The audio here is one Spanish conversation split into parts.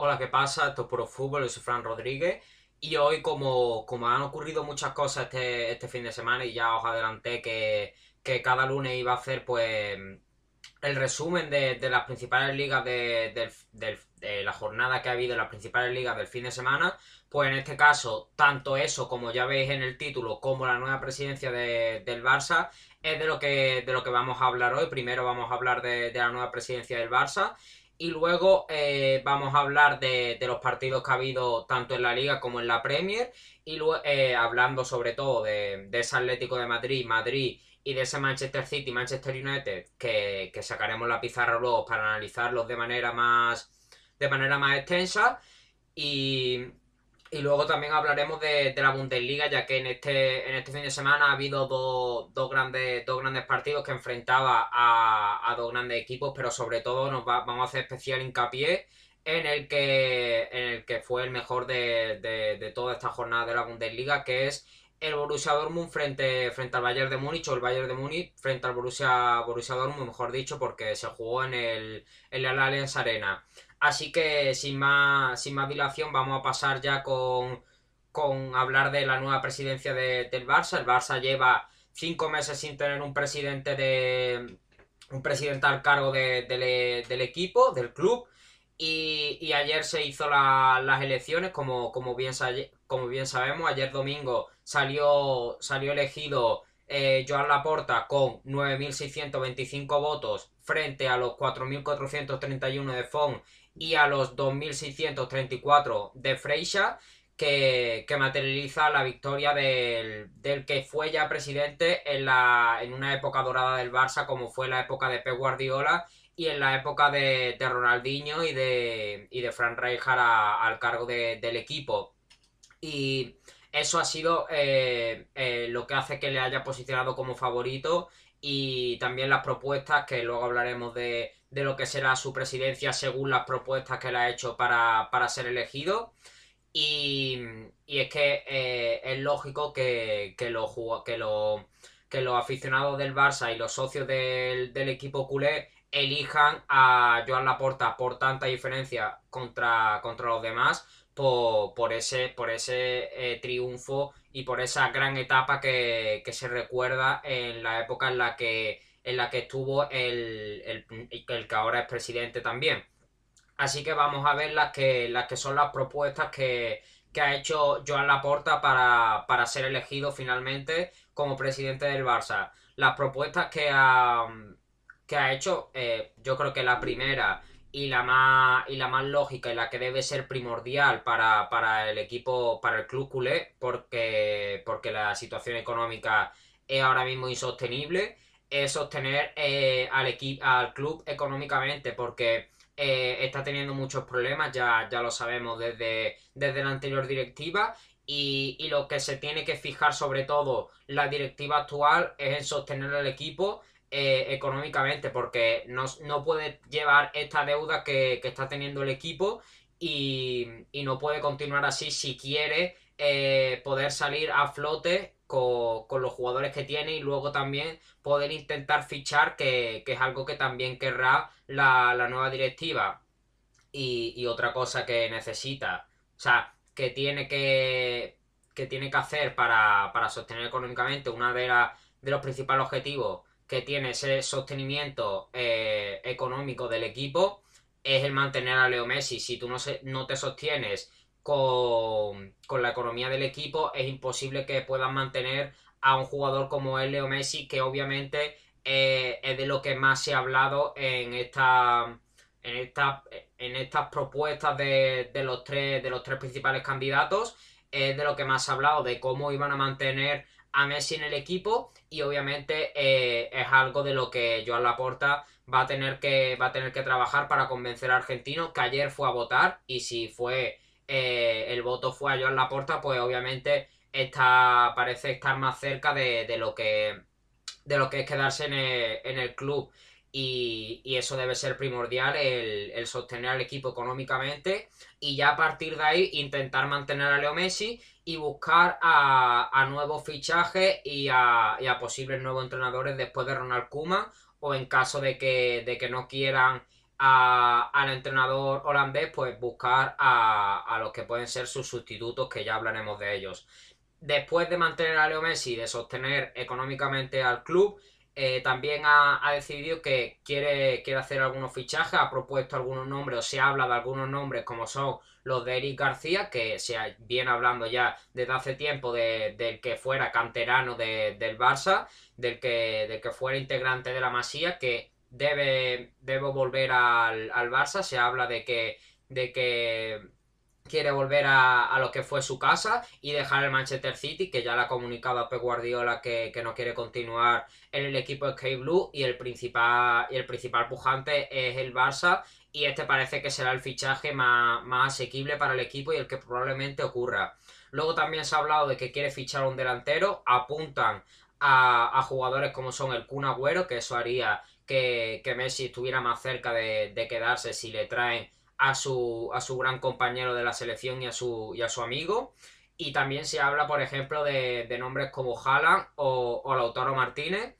Hola, ¿qué pasa? Esto es Puro Fútbol, yo soy Fran Rodríguez. Y hoy, como, como han ocurrido muchas cosas este, este fin de semana, y ya os adelanté que, que cada lunes iba a hacer pues el resumen de, las principales ligas de, de la jornada que ha habido en las principales ligas del fin de semana, pues en este caso, tanto eso, como ya veis en el título, como la nueva presidencia de- del Barça, es de lo que, de lo que vamos a hablar hoy. Primero vamos a hablar de la nueva presidencia del Barça. Y luego eh, vamos a hablar de, de los partidos que ha habido tanto en la Liga como en la Premier. Y luego hablando sobre todo de, de ese Atlético de Madrid, Madrid y de ese Manchester City, Manchester United, que, que sacaremos la pizarra luego para analizarlos de manera más, de manera más extensa. Y, y luego también hablaremos de, de la Bundesliga, ya que en este, en este fin de semana ha habido dos, dos grandes, dos grandes partidos que enfrentaba a, dos grandes equipos, pero sobre todo nos va- vamos a hacer especial hincapié en el que, en el que fue el mejor de, de- de toda esta jornada de la Bundesliga, que es el Borussia Dortmund frente, frente al Bayern de Múnich, o el Bayern de Múnich frente al Borussia, Borussia Dortmund, mejor dicho, porque se jugó en el, en la Allianz Arena. Así que sin más, sin más dilación vamos a pasar ya con, con hablar de la nueva presidencia de- del Barça. El Barça lleva cinco meses sin tener un presidente de un presidente al cargo de- del- del equipo, del club. Y, y ayer se hizo la- las elecciones, como, como, bien, como bien sabemos, ayer domingo salió, salió elegido eh, Joan Laporta con 9.625 votos frente a los 4.431 de Font y a los 2.634 de Freixa, que, que materializa la victoria del, del que fue ya presidente en, la, en una época dorada del Barça, como fue la época de Pep Guardiola y en la época de, Ronaldinho y de, y de Fran Rijkaard al cargo de- del equipo. Y eso ha sido eh, eh, lo que hace que le haya posicionado como favorito y también las propuestas, que luego hablaremos de, de lo que será su presidencia según las propuestas que le ha hecho para, para ser elegido. Y, y es que eh, es lógico que, que, jug- que, los- que los aficionados del Barça y los socios del, del equipo culé elijan a Joan Laporta por tanta diferencia contra, contra los demás por, por ese, por ese eh, triunfo y por esa gran etapa que, que se recuerda en la época en la que, en la que estuvo el, el, que ahora es presidente también. Así que vamos a ver las que, las que son las propuestas que, que ha hecho Joan Laporta para, para ser elegido finalmente como presidente del Barça. Las propuestas que ha, que ha hecho, eh, yo creo que la primera y la más, y la más lógica y la que debe ser primordial para, para el equipo, para el club culé, porque, porque la situación económica es ahora mismo insostenible, es sostener eh, al, al club económicamente, porque eh, está teniendo muchos problemas, ya, ya lo sabemos desde, desde la anterior directiva. Y, y lo que se tiene que fijar sobre todo la directiva actual es en sostener al equipo eh, económicamente, porque no, no puede llevar esta deuda que, que está teniendo el equipo y, y no puede continuar así si quiere eh, poder salir a flote con, con los jugadores que tiene y luego también poder intentar fichar, que, que es algo que también querrá la, la nueva directiva. Y, y otra cosa que necesita, o sea, que tiene que, que tiene que hacer para, para sostener económicamente una de, de los principales objetivos que tiene ese sostenimiento eh, económico del equipo es el mantener a Leo Messi. Si tú no, se- no te sostienes con, la economía del equipo, es imposible que puedas mantener a un jugador como es Leo Messi, que obviamente eh, es de lo que más se ha hablado en esta en esta- en estas propuestas de, de los tres de los tres principales candidatos es de lo que más se ha hablado de cómo iban a mantener a Messi en el equipo y obviamente eh, es algo de lo que Joan Laporta va a tener que va a tener que trabajar para convencer a Argentino que ayer fue a votar y si fue eh, el voto fue a Joan Laporta pues obviamente está parece estar más cerca de, lo que de lo que es quedarse en el, club. Y, eso debe ser primordial el, sostener al equipo económicamente y ya a partir de ahí intentar mantener a Leo Messi y buscar a, a nuevos fichajes y a, y a posibles nuevos entrenadores después de Ronald Koeman o en caso de que, de que no quieran al entrenador holandés, pues buscar a, los que pueden ser sus sustitutos, que ya hablaremos de ellos. Después de mantener a Leo Messi, de sostener económicamente al club, eh, también ha, decidido que quiere, quiere hacer algunos fichajes, ha propuesto algunos nombres o se habla de algunos nombres como son los de Eric García, que se viene hablando ya desde hace tiempo de, del que fuera canterano del Barça, del que, del que fuera integrante de la Masía, que debe, debe volver al, al Barça, se habla de que, de que quiere volver a, lo que fue su casa y dejar el Manchester City, que ya le ha comunicado a Pep Guardiola que, no quiere continuar en el equipo Sky Blue. Y el principal y el principal pujante es el Barça. Y este parece que será el fichaje más, asequible para el equipo y el que probablemente ocurra. Luego también se ha hablado de que quiere fichar un delantero, apuntan a, jugadores como son el Kun Agüero, que eso haría que, Messi estuviera más cerca de, quedarse si le traen a su, a su gran compañero de la selección y a su, a su amigo. Y también se habla, por ejemplo, de, nombres como Haaland o, Lautaro Martínez.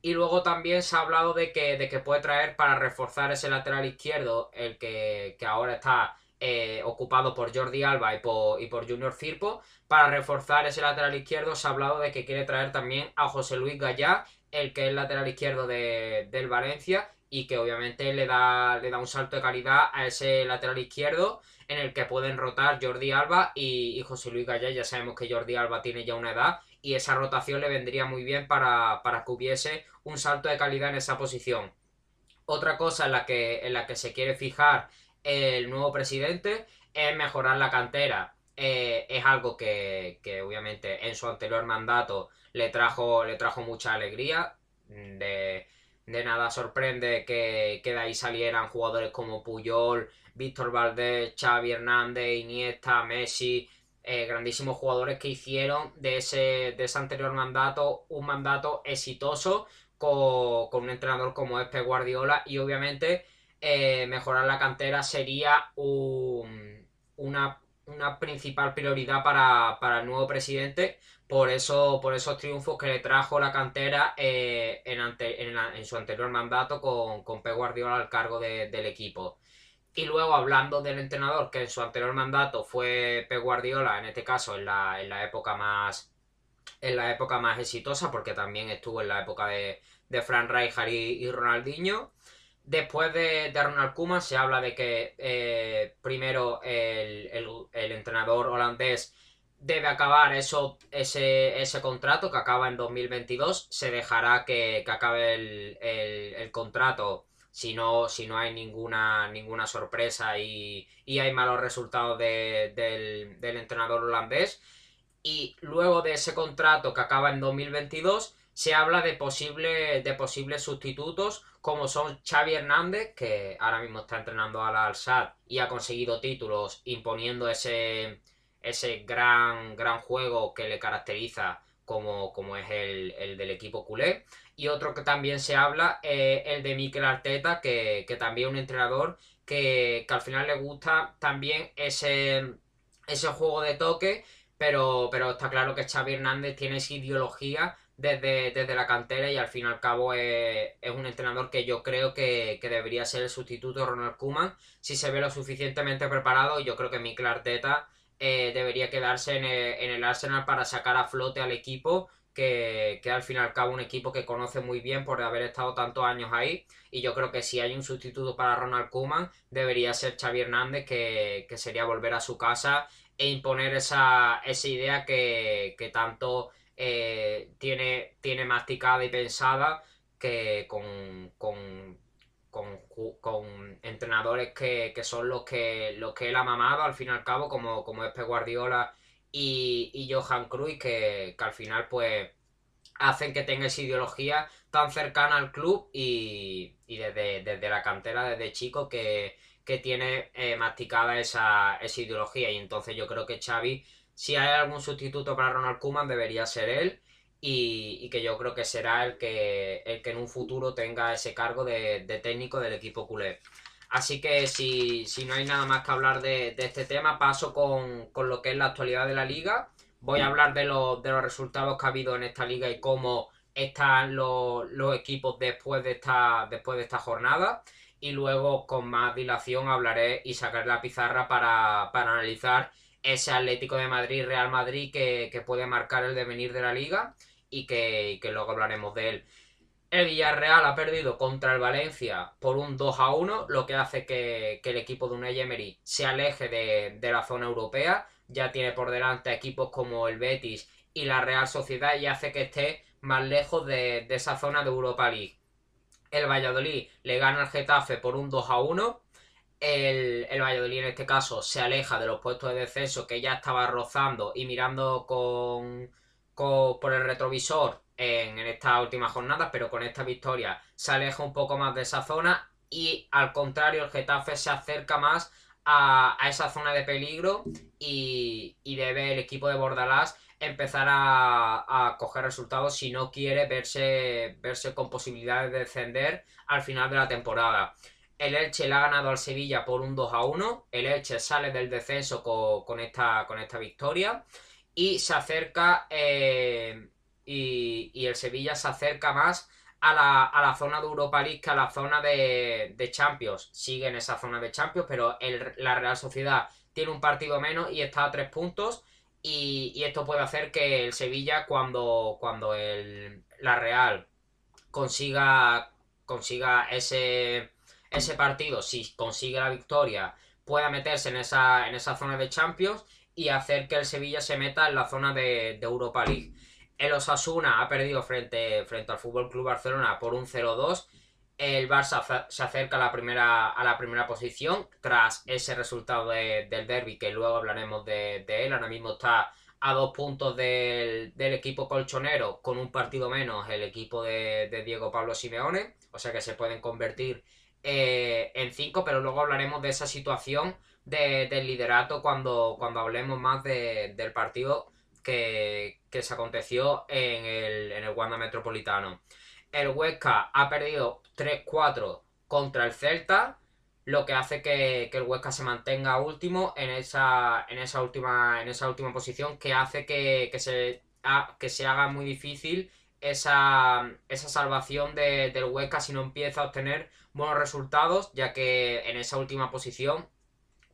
Y luego también se ha hablado de que, de que puede traer para reforzar ese lateral izquierdo, el que, ahora está eh, ocupado por Jordi Alba y por, y por Junior Firpo. Para reforzar ese lateral izquierdo se ha hablado de que quiere traer también a José Luis Gallá, el que es lateral izquierdo de, del Valencia y que obviamente le da, le da un salto de calidad a ese lateral izquierdo en el que pueden rotar Jordi Alba y, José Luis Gallá. Ya sabemos que Jordi Alba tiene ya una edad y esa rotación le vendría muy bien para, que hubiese un salto de calidad en esa posición. Otra cosa en la que, en la que se quiere fijar el nuevo presidente es mejorar la cantera. Eh, es algo que, que, obviamente en su anterior mandato le trajo, le trajo mucha alegría. De, de nada sorprende que, de ahí salieran jugadores como Puyol, Víctor Valdés, Xavi Hernández, Iniesta, Messi, eh, grandísimos jugadores que hicieron de ese, de ese anterior mandato un mandato exitoso con, un entrenador como es Guardiola y obviamente eh, mejorar la cantera sería una, principal prioridad para, para el nuevo presidente por, eso, por esos triunfos que le trajo la cantera eh, en, su anterior mandato con, con Pep Guardiola al cargo del equipo. Y luego hablando del entrenador que en su anterior mandato fue Pep Guardiola, en este caso en la, en la época más en la época más exitosa, porque también estuvo en la época de, de Frank Rijkaard y, Ronaldinho. Después de, Ronald Koeman se habla de que eh, primero el, el, entrenador holandés debe acabar eso, ese, ese contrato que acaba en 2022. Se dejará que, acabe el, contrato si no, si no hay ninguna, ninguna sorpresa y, hay malos resultados del, entrenador holandés. Y luego de ese contrato que acaba en 2022, se habla de, posible, de posibles sustitutos como son Xavi Hernández, que ahora mismo está entrenando a la Al-Sad y ha conseguido títulos imponiendo ese, ese gran, gran juego que le caracteriza como, como es el, del equipo culé. Y otro que también se habla es el de Mikel Arteta, que, también es un entrenador que, al final le gusta también ese, ese juego de toque, pero, pero está claro que Xavi Hernández tiene esa ideología desde, desde, la cantera y al fin y al cabo es, un entrenador que yo creo que, debería ser el sustituto de Ronald Koeman si se ve lo suficientemente preparado yo creo que Mikel Arteta eh, debería quedarse en el, Arsenal para sacar a flote al equipo, que, que, al fin y al cabo un equipo que conoce muy bien por haber estado tantos años ahí. Y yo creo que si hay un sustituto para Ronald Koeman, debería ser Xavi Hernández, que, sería volver a su casa e imponer esa, esa idea que, tanto eh, tiene, tiene masticada y pensada que con con, entrenadores que, son los que, los que él ha mamado al fin y al cabo, como, como es Pep Guardiola y, Johan Cruyff, que, al final pues hacen que tenga esa ideología tan cercana al club y, desde, la cantera, desde chico, que, tiene eh, masticada esa, esa ideología. Y entonces yo creo que Xavi, si hay algún sustituto para Ronald Koeman, debería ser él y, que yo creo que será el que, el que en un futuro tenga ese cargo de, técnico del equipo culé. Así que si, no hay nada más que hablar de, este tema, paso con, lo que es la actualidad de la liga. Voy a hablar de, los, de los resultados que ha habido en esta liga y cómo están los, equipos después de, esta, después de esta jornada. y luego con más dilación hablaré y sacaré la pizarra para, analizar ese Atlético de Madrid, Real Madrid que, puede marcar el devenir de la liga y que, luego hablaremos de él. El Villarreal ha perdido contra el Valencia por un 2 a 1, lo que hace que, el equipo de Unai Emery se aleje de, la zona europea. Ya tiene por delante equipos como el Betis y la Real Sociedad y hace que esté más lejos de, de esa zona de Europa League el Valladolid le gana al Getafe por un 2 a 1. El, Valladolid en este caso se aleja de los puestos de descenso que ya estaba rozando y mirando con, por el retrovisor en, en estas últimas pero con esta victoria se aleja un poco más de esa zona y al contrario el Getafe se acerca más a, esa zona de peligro y, y debe el equipo de Bordalás empezar a, coger resultados si no quiere verse, verse con posibilidades de descender al final de la temporada. El Elche le ha ganado al Sevilla por un 2 a 1. El Elche sale del descenso con, esta, con esta victoria. Y se acerca. Eh, y, el Sevilla se acerca más a la, zona de Europa League que a la zona de, Champions. Sigue en esa zona de Champions, pero la Real Sociedad tiene un partido menos y está a tres puntos. Y, esto puede hacer que el Sevilla, cuando, cuando el, la Real consiga, consiga ese, ese partido, si consigue la victoria, pueda meterse en esa, en esa zona de Champions y hacer que el Sevilla se meta en la zona de, Europa League. El Osasuna ha perdido frente, frente al Fútbol Club Barcelona por un 0-2 el Barça se acerca a la primera, a la primera posición tras ese resultado del derby que luego hablaremos de, él. Ahora mismo está a dos puntos del, equipo colchonero con un partido menos el equipo de, Diego Pablo Simeone. O sea que se pueden convertir eh, en cinco, pero luego hablaremos de esa situación del liderato cuando, cuando hablemos más del partido que, se aconteció en el, en el Wanda Metropolitano. El Huesca ha perdido 3-4 contra el Celta, lo que hace que, el Huesca se mantenga último en esa, en esa, última, en esa última posición, que hace que, se, que se haga muy difícil esa, esa salvación del Huesca si no empieza a obtener buenos resultados, ya que en esa última posición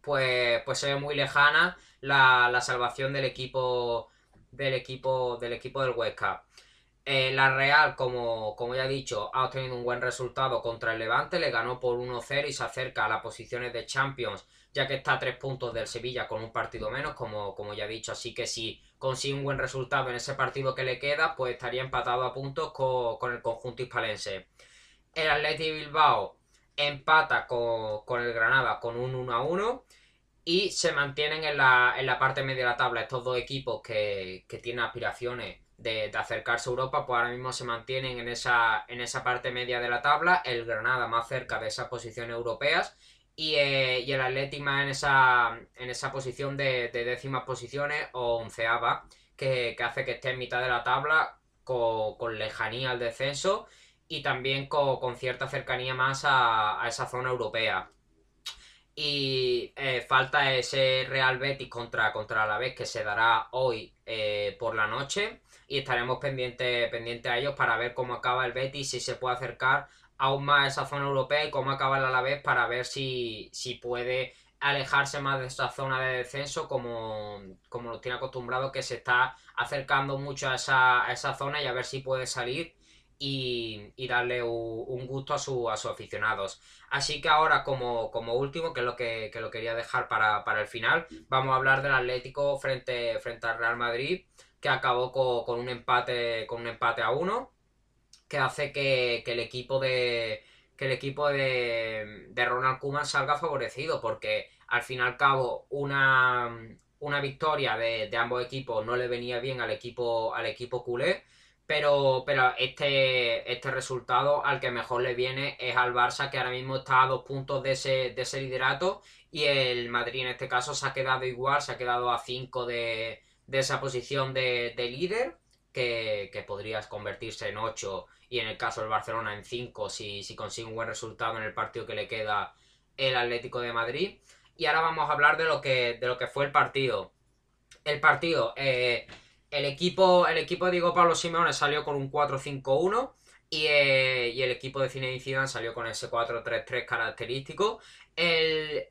pues, pues se ve muy lejana la, la salvación del equipo del equipo del equipo del Huesca. Eh, la Real, como, como ya he dicho, ha obtenido un buen resultado contra el Levante, le ganó por 1-0 y se acerca a las posiciones de Champions, ya que está a tres puntos del Sevilla con un partido menos, como, como ya he dicho. Así que si consigue un buen resultado en ese partido que le queda, pues estaría empatado a puntos con, el conjunto hispalense. El Atleti Bilbao empata con, el Granada con un 1-1 y se mantienen en la, en la parte media de la tabla estos dos equipos que, que tienen aspiraciones de, acercarse a Europa, pues ahora mismo se mantienen en esa, en esa parte media de la tabla, el Granada más cerca de esas posiciones europeas y, eh, el Atlético más en esa, en esa posición de, décimas posiciones o onceava, que, hace que esté en mitad de la tabla con, lejanía al descenso y también con, cierta cercanía más a, esa zona europea. Y eh, falta ese Real Betis contra, contra vez que se dará hoy eh, por la noche y estaremos pendientes pendiente a ellos para ver cómo acaba el Betis, si se puede acercar aún más a esa zona europea y cómo acaba el Alavés para ver si, si puede alejarse más de esa zona de descenso como, como nos tiene acostumbrado que se está acercando mucho a esa, a esa zona y a ver si puede salir y, darle un, gusto a, su, a sus aficionados. Así que ahora como, como último, que es lo que, lo quería dejar para, para, el final, vamos a hablar del Atlético frente, frente al Real Madrid que acabó con, un empate con un empate a uno que hace que, el equipo de que el equipo de, Ronald Koeman salga favorecido porque al fin y al cabo una, una victoria de, ambos equipos no le venía bien al equipo al equipo culé pero, pero este, este resultado al que mejor le viene es al Barça que ahora mismo está a dos puntos de ese, de ese liderato y el Madrid en este caso se ha quedado igual, se ha quedado a cinco de, de esa posición de, líder, que, que, podrías convertirse en 8 y en el caso del Barcelona en 5 si, si consigue un buen resultado en el partido que le queda el Atlético de Madrid. Y ahora vamos a hablar de lo que, de lo que fue el partido. El partido, eh, el, equipo, el equipo de Diego Pablo Simeone salió con un 4-5-1. y, eh, y el equipo de Zinedine Zidane salió con ese 4-3-3 característico. El,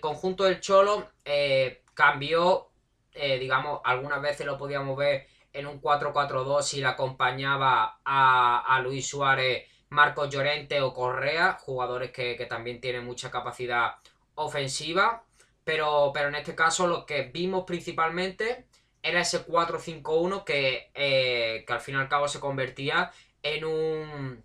conjunto del Cholo eh, cambió, eh, digamos, algunas veces lo podíamos ver en un 4-4-2 si le acompañaba a, Luis Suárez, Marcos Llorente o Correa, jugadores que, también tienen mucha capacidad ofensiva. Pero en este caso lo que vimos principalmente era ese 4-5-1 que, eh, que al fin y al cabo se convertía en un,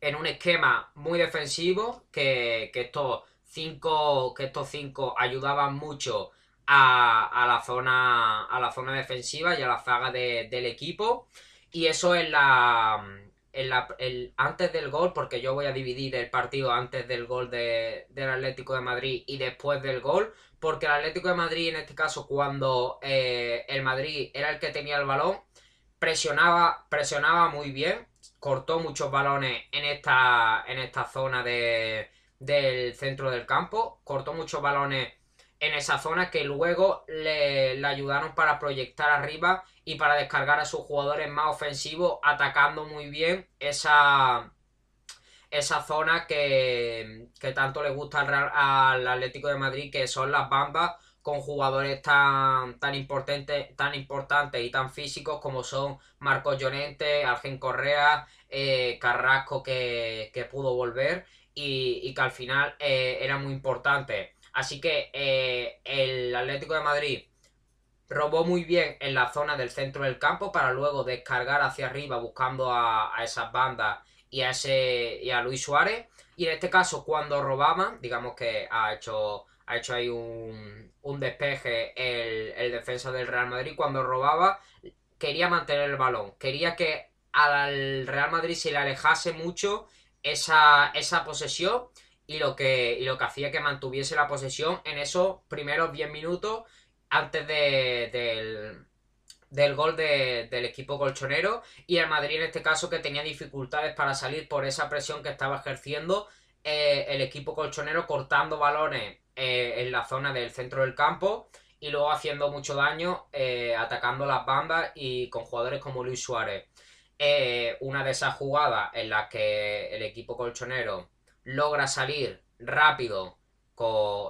en un esquema muy defensivo que, que estos cinco que estos cinco ayudaban mucho a, la zona a la zona defensiva y a la zaga del equipo. Y eso en la, en la antes del gol porque yo voy a dividir el partido antes del gol de, del Atlético de Madrid y después del gol porque el Atlético de Madrid en este caso cuando eh, el Madrid era el que tenía el balón presionaba presionaba muy bien cortó muchos balones en esta, en esta zona de, del centro del campo, cortó muchos balones en esa zona que luego le, ayudaron para proyectar arriba y para descargar a sus jugadores más ofensivos, atacando muy bien esa, esa zona que, que tanto le gusta al, al Atlético de Madrid, que son las bambas con jugadores tan, tan, importantes, tan importantes y tan físicos como son Marcos Llorente, Argen Correa, eh, Carrasco que, pudo volver y, que al final eh, era muy importante. Así que eh, el Atlético de Madrid robó muy bien en la zona del centro del campo para luego descargar hacia arriba buscando a, a esas bandas y a, ese, y a Luis Suárez. Y en este caso, cuando robaban, digamos que ha hecho ha hecho ahí un, un despeje el, defensa del Real Madrid cuando robaba, quería mantener el balón, quería que al Real Madrid se le alejase mucho esa, esa posesión y lo, que, lo que hacía que mantuviese la posesión en esos primeros 10 minutos antes de, del gol del equipo colchonero y el Madrid en este caso que tenía dificultades para salir por esa presión que estaba ejerciendo eh, el equipo colchonero cortando balones eh, en la zona del centro del campo y luego haciendo mucho daño eh, atacando las bandas y con jugadores como Luis Suárez. una de esas jugadas en las que el equipo colchonero logra salir rápido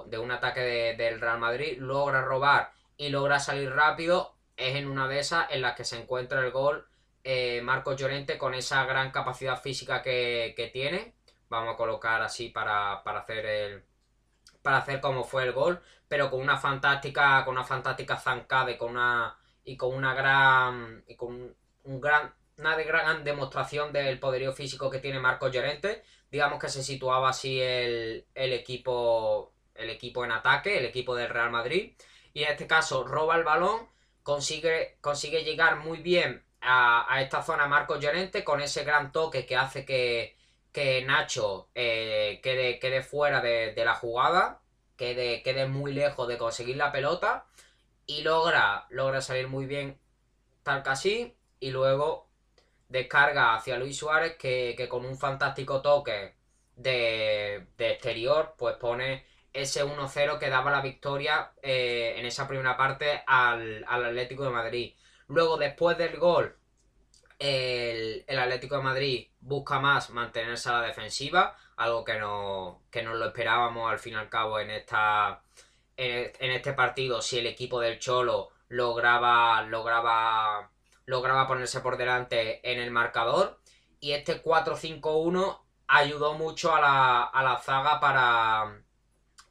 de un ataque del Real Madrid, logra robar y logra salir rápido, es en una de esas en las que se encuentra el gol Marcos Llorente con esa gran capacidad física que, tiene vamos a colocar así para, hacer el para hacer como fue el gol, pero con una fantástica con una fantástica zancada y con una y con una gran y con un gran una gran demostración del poderío físico que tiene Marcos Llorente. Digamos que se situaba así el, equipo el equipo en ataque, el equipo del Real Madrid y en este caso roba el balón, consigue consigue llegar muy bien a, a esta zona Marcos Llorente con ese gran toque que hace que que Nacho eh, quede, quede, fuera de, la jugada, quede, quede, muy lejos de conseguir la pelota y logra, logra salir muy bien tal que así y luego descarga hacia Luis Suárez que, con un fantástico toque de, exterior pues pone ese 1-0 que daba la victoria eh, en esa primera parte al, al Atlético de Madrid. Luego después del gol el, Atlético de Madrid busca más mantenerse a la defensiva, algo que no, que no lo esperábamos al fin y al cabo en, esta, en, este partido, si el equipo del Cholo lograba, lograba, lograba ponerse por delante en el marcador. Y este 4-5-1 ayudó mucho a la, a la zaga para,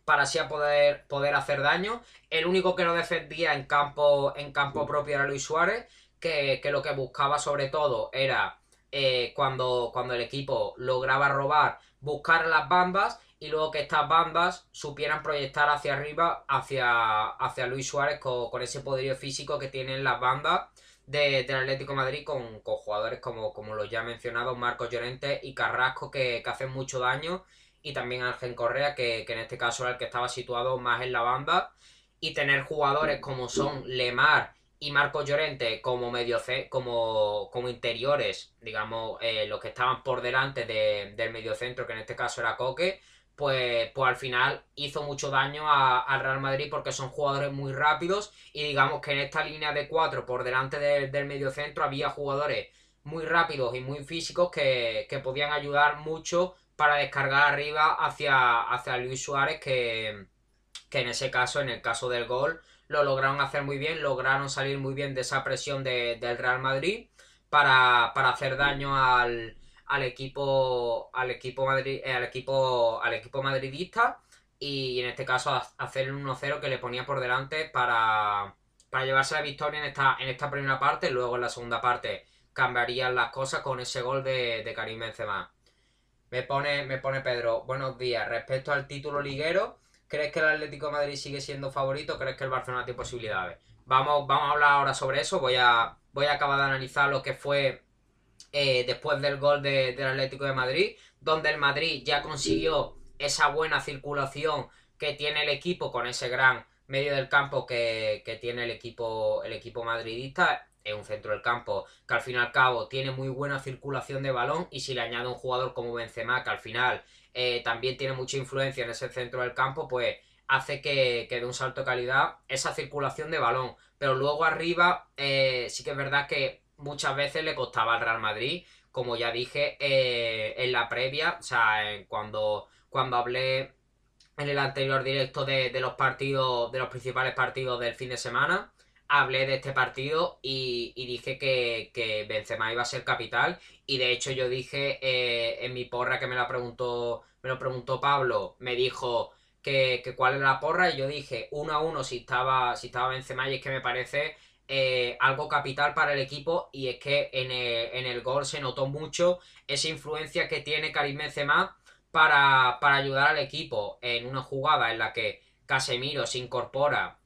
para así poder, poder hacer daño. El único que no defendía en campo, en campo propio era Luis Suárez que, lo que buscaba sobre todo era eh, cuando, cuando el equipo lograba robar, buscar las bandas y luego que estas bandas supieran proyectar hacia arriba, hacia, hacia Luis Suárez con, ese poderío físico que tienen las bandas de, del Atlético Madrid con, jugadores como, como los ya mencionados, Marcos Llorente y Carrasco que, hacen mucho daño y también Ángel Correa que, que en este caso era el que estaba situado más en la banda y tener jugadores como son Lemar y Marcos Llorente como medio como, como interiores, digamos, eh, los que estaban por delante del mediocentro, que en este caso era Coque, pues, pues al final hizo mucho daño al Real Madrid porque son jugadores muy rápidos y digamos que en esta línea de cuatro por delante del mediocentro había jugadores muy rápidos y muy físicos que, podían ayudar mucho para descargar arriba hacia, hacia Luis Suárez que, en ese caso, en el caso del gol, lo lograron hacer muy bien, lograron salir muy bien de esa presión del Real Madrid para, hacer daño al, al equipo al equipo Madrid, eh, al equipo al equipo madridista y en este caso hacer el 1-0 que le ponía por delante para, para llevarse la victoria en esta, en esta primera parte. Luego en la segunda parte cambiarían las cosas con ese gol de, de Karim Benzema. Me pone, me pone Pedro, buenos días. Respecto al título liguero, ¿crees que el Atlético de Madrid sigue siendo favorito? ¿Crees que el Barcelona tiene posibilidades? Vamos, vamos a hablar ahora sobre eso. Voy a, voy a acabar de analizar lo que fue eh, después del gol del Atlético de Madrid, donde el Madrid ya consiguió esa buena circulación que tiene el equipo con ese gran medio del campo que, tiene el equipo, el equipo madridista. Es un centro del campo que al fin y al cabo tiene muy buena circulación de balón y si le añade un jugador como Benzema que al final eh, también tiene mucha influencia en ese centro del campo, pues hace que, que dé un salto de calidad esa circulación de balón. Pero luego arriba eh, sí que es verdad que muchas veces le costaba al Real Madrid, como ya dije eh, en la previa, o sea, cuando cuando hablé en el anterior directo de, los partidos, de los principales partidos del fin de semana, hablé de este partido y, dije que, que, Benzema iba a ser capital. Y de hecho yo dije eh, en mi porra que me lo preguntó me lo preguntó Pablo me dijo que, cuál era la porra y yo dije uno a uno si estaba si estaba Benzema. Y es que me parece eh, algo capital para el equipo. Y es que en el, en el gol se notó mucho esa influencia que tiene Karim Benzema para, ayudar al equipo en una jugada en la que Casemiro se incorpora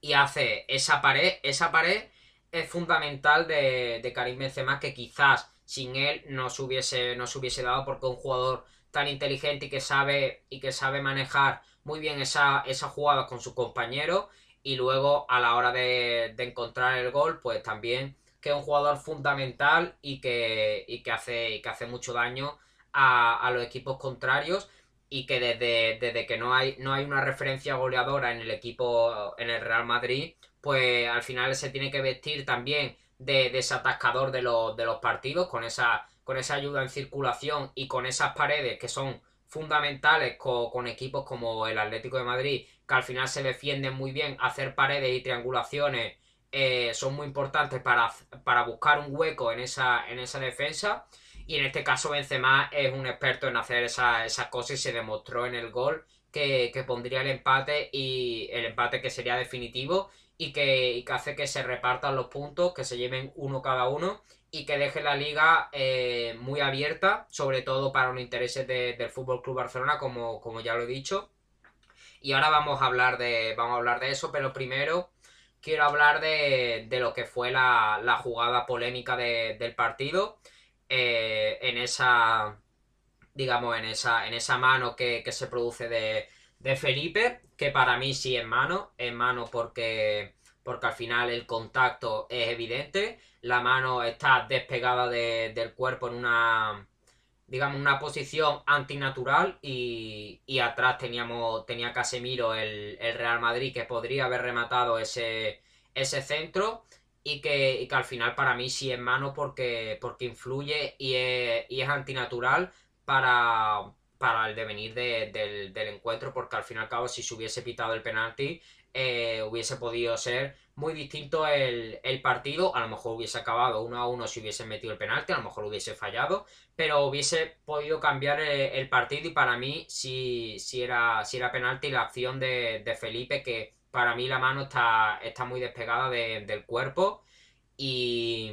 y hace esa pared, esa pared es fundamental de, de Karim Benzema que quizás sin él no se hubiese, no se hubiese dado porque un jugador tan inteligente y que sabe y que sabe manejar muy bien esa, esa jugada con su compañero y luego a la hora de, de, encontrar el gol pues también que es un jugador fundamental y que, y que, hace, y que hace mucho daño a, los equipos contrarios y que desde, desde, que no hay, no hay una referencia goleadora en el equipo, en el Real Madrid, pues al final se tiene que vestir también de, de ese atascador de los, de los partidos, con esa, con esa ayuda en circulación y con esas paredes que son fundamentales con, equipos como el Atlético de Madrid, que al final se defienden muy bien, hacer paredes y triangulaciones eh, son muy importantes para, para buscar un hueco en esa, en esa defensa. Y en este caso Benzema es un experto en hacer esas cosas y se demostró en el gol que, pondría el empate y el empate que sería definitivo y que, hace que se repartan los puntos, que se lleven uno cada uno y que deje la liga eh, muy abierta, sobre todo para los intereses del Fútbol Club Barcelona, como, como ya lo he dicho. Y ahora vamos a hablar de, vamos a hablar de eso, pero primero quiero hablar de, lo que fue la, jugada polémica del partido eh, en esa, digamos, en esa, en esa mano que, se produce de, Felipe, que para mí sí es mano, es mano porque, porque al final el contacto es evidente, la mano está despegada del cuerpo en una, digamos, una posición antinatural y, y atrás teníamos, tenía Casemiro el, el Real Madrid que podría haber rematado ese, ese centro y que, al final para mí sí es mano porque, porque influye y es, antinatural para, para el devenir del, encuentro porque al fin y al cabo si se hubiese pitado el penalti eh, hubiese podido ser muy distinto el, partido, a lo mejor hubiese acabado uno a uno si hubiese metido el penalti, a lo mejor hubiese fallado, pero hubiese podido cambiar el, partido y para mí si, si, era, si era penalti la acción de, de Felipe que para mí la mano está, está muy despegada del cuerpo y,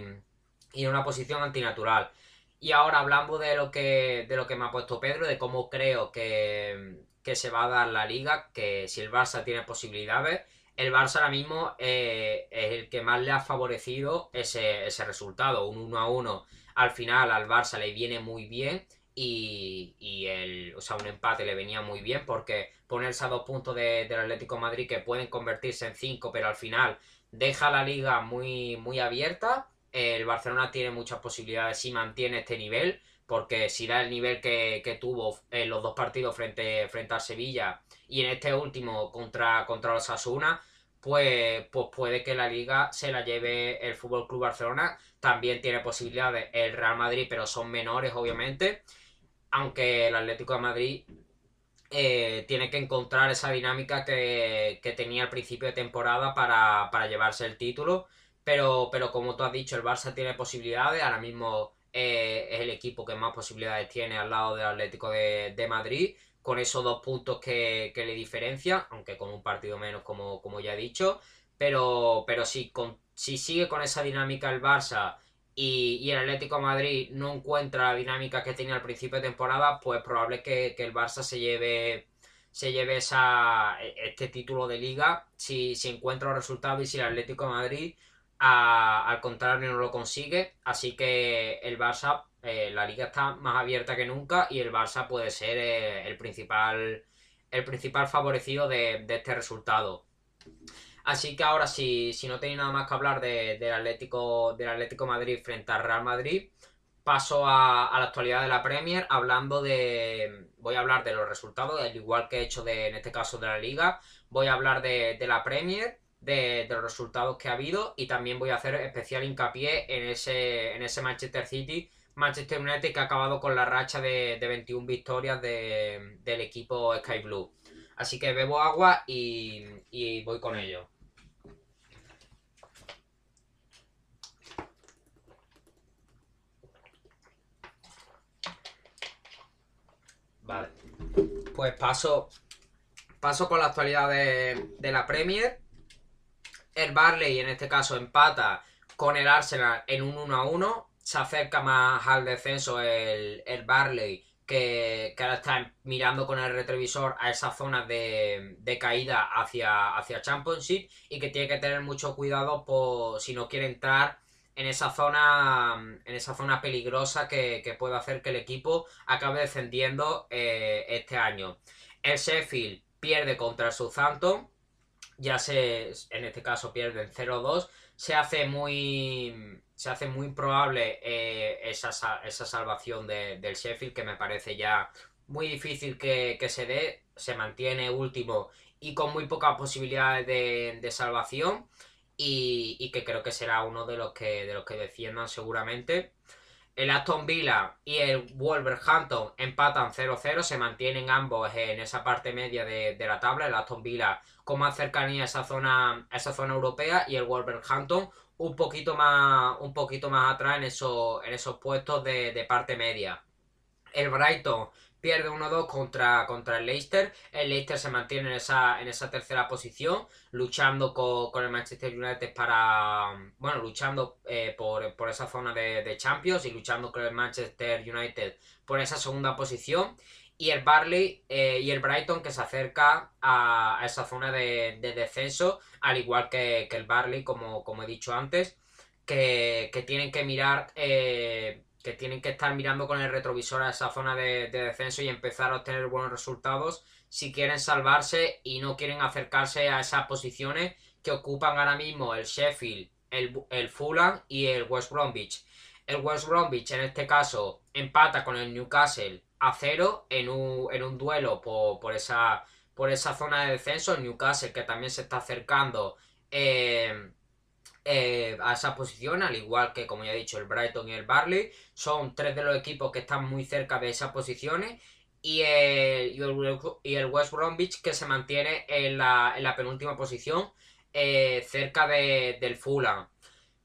en una posición antinatural. Y ahora hablando de lo que, de lo que me ha puesto Pedro, de cómo creo que, se va a dar la liga, que si el Barça tiene posibilidades, el Barça ahora mismo eh, es el que más le ha favorecido ese, ese resultado, un 1 a 1 al final al Barça le viene muy bien y, el, o sea, un empate le venía muy bien porque ponerse a dos puntos del Atlético Madrid que pueden convertirse en cinco, pero al final deja la liga muy, muy abierta. El Barcelona tiene muchas posibilidades si mantiene este nivel, porque si da el nivel que, tuvo en los dos partidos frente, frente a Sevilla y en este último contra, contra los Asuna, pues, pues puede que la liga se la lleve el Fútbol Club Barcelona. También tiene posibilidades el Real Madrid, pero son menores, obviamente. Aunque el Atlético de Madrid eh, tiene que encontrar esa dinámica que, tenía al principio de temporada para, llevarse el título. Pero, pero como tú has dicho, el Barça tiene posibilidades. Ahora mismo eh, es el equipo que más posibilidades tiene al lado del Atlético de, Madrid. Con esos dos puntos que, le diferencia, aunque con un partido menos, como, como ya he dicho. Pero, pero si, con, si sigue con esa dinámica el Barça y, el Atlético Madrid no encuentra la dinámica que tenía al principio de temporada, pues probable que, el Barça se lleve se lleve esa, este título de liga si, si encuentra los resultados y si el Atlético Madrid al contrario no lo consigue. Así que el Barça, eh, la liga está más abierta que nunca y el Barça puede ser eh, el, principal, el principal favorecido de, este resultado. Así que ahora, si, si no tenéis nada más que hablar del, Atlético, del Atlético Madrid frente al Real Madrid, paso a, la actualidad de la Premier, hablando de. Voy a hablar de los resultados, al igual que he hecho de, en este caso de la Liga. Voy a hablar de, la Premier, de, los resultados que ha habido, y también voy a hacer especial hincapié en ese, en ese Manchester City. Manchester United que ha acabado con la racha de, 21 victorias del equipo Sky Blue. Así que bebo agua y voy con ello. Pues paso. Paso con la actualidad de, la Premier. El Barley, en este caso, empata con el Arsenal en un 1 a 1. Se acerca más al descenso el, el Barley, que, ahora está mirando con el retrovisor a esa zona de, caída hacia, hacia Championship y que tiene que tener mucho cuidado por si no quiere entrar en esa zona, en esa zona peligrosa que, puede hacer que el equipo acabe descendiendo eh, este año. El Sheffield pierde contra el Southampton, ya se, en este caso pierden 0-2, se hace muy, se hace muy probable eh, esa, esa, salvación del Sheffield, que me parece ya muy difícil que, se dé, se mantiene último y con muy pocas posibilidades de, de salvación y, que creo que será uno de los que, de los que defiendan seguramente. El Aston Villa y el Wolverhampton empatan 0-0, se mantienen ambos en esa parte media de, la tabla. El Aston Villa con más cercanía a esa zona, esa zona europea y el Wolverhampton un poquito más, un poquito más atrás en, esos, en esos puestos de, de parte media. El Brighton pierde 1-2 contra, contra el Leicester. El Leicester se mantiene en esa, en esa tercera posición, luchando con, el Manchester United para. Bueno, luchando eh, por, esa zona de, Champions y luchando con el Manchester United por esa segunda posición. Y el Barley eh, y el Brighton que se acerca a, esa zona de, descenso, al igual que, el Barley, como, como he dicho antes, que, tienen que mirar. Eh, que tienen que estar mirando con el retrovisor a esa zona de, descenso y empezar a obtener buenos resultados si quieren salvarse y no quieren acercarse a esas posiciones que ocupan ahora mismo el Sheffield, el, Fulham y el West Bromwich. El West Bromwich en este caso empata con el Newcastle a cero en un, duelo por, esa, por esa zona de descenso. El Newcastle que también se está acercando eh, eh, a esa posición, al igual que, como ya he dicho, el Brighton y el Barley. Son tres de los equipos que están muy cerca de esas posiciones. Y el, West Bromwich que se mantiene en la, penúltima posición, eh, cerca del Fulham.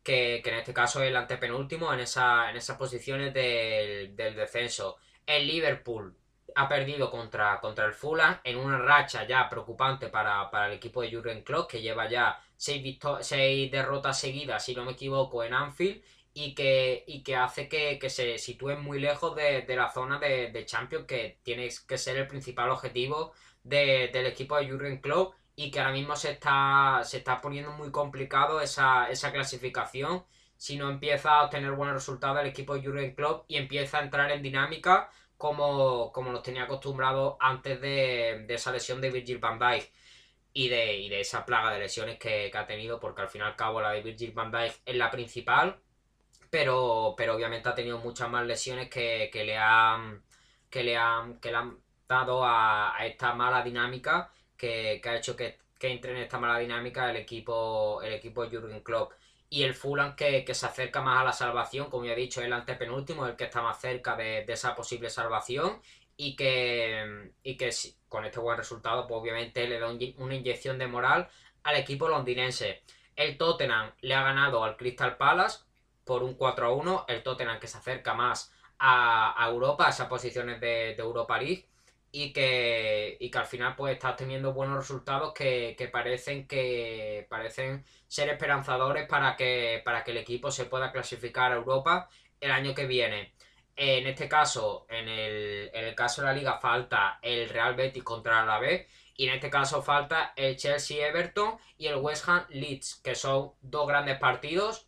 Que, en este caso es el antepenúltimo en, esa, en esas posiciones del, descenso. El Liverpool ha perdido contra, contra el Fulham en una racha ya preocupante para, para el equipo de Jurgen Klopp, que lleva ya seis, derrotas seguidas, si no me equivoco, en Anfield y que, y que hace que, se sitúen muy lejos de, la zona de, Champions, que tiene que ser el principal objetivo del equipo de Jurgen Klopp y que ahora mismo se está, se está poniendo muy complicado esa, clasificación. Si no empieza a obtener buenos resultados el equipo de Jurgen Klopp y empieza a entrar en dinámica como, como tenía acostumbrado antes de, de esa lesión de Virgil van Dijk y de, de esa plaga de lesiones que, ha tenido, porque al fin y al cabo la de Virgil van Dijk es la principal, pero, pero obviamente ha tenido muchas más lesiones que, le han que le han que le han dado a, esta mala dinámica que, ha hecho que, que entre en esta mala dinámica el equipo, el equipo de Jurgen Klopp. Y el Fulham que, se acerca más a la salvación, como ya he dicho, el antepenúltimo, el que está más cerca de, esa posible salvación. Y que, y que con este buen resultado, pues obviamente le da una inyección de moral al equipo londinense. El Tottenham le ha ganado al Crystal Palace por un 4 a 1. El Tottenham que se acerca más a, Europa, a esas posiciones de, Europa League. Y que, y que al final pues está teniendo buenos resultados que, parecen que parecen ser esperanzadores para que, para que el equipo se pueda clasificar a Europa el año que viene. En este caso, en el, en el caso de la liga, falta el Real Betis contra la B y en este caso falta el Chelsea Everton y el West Ham Leeds, que son dos grandes partidos.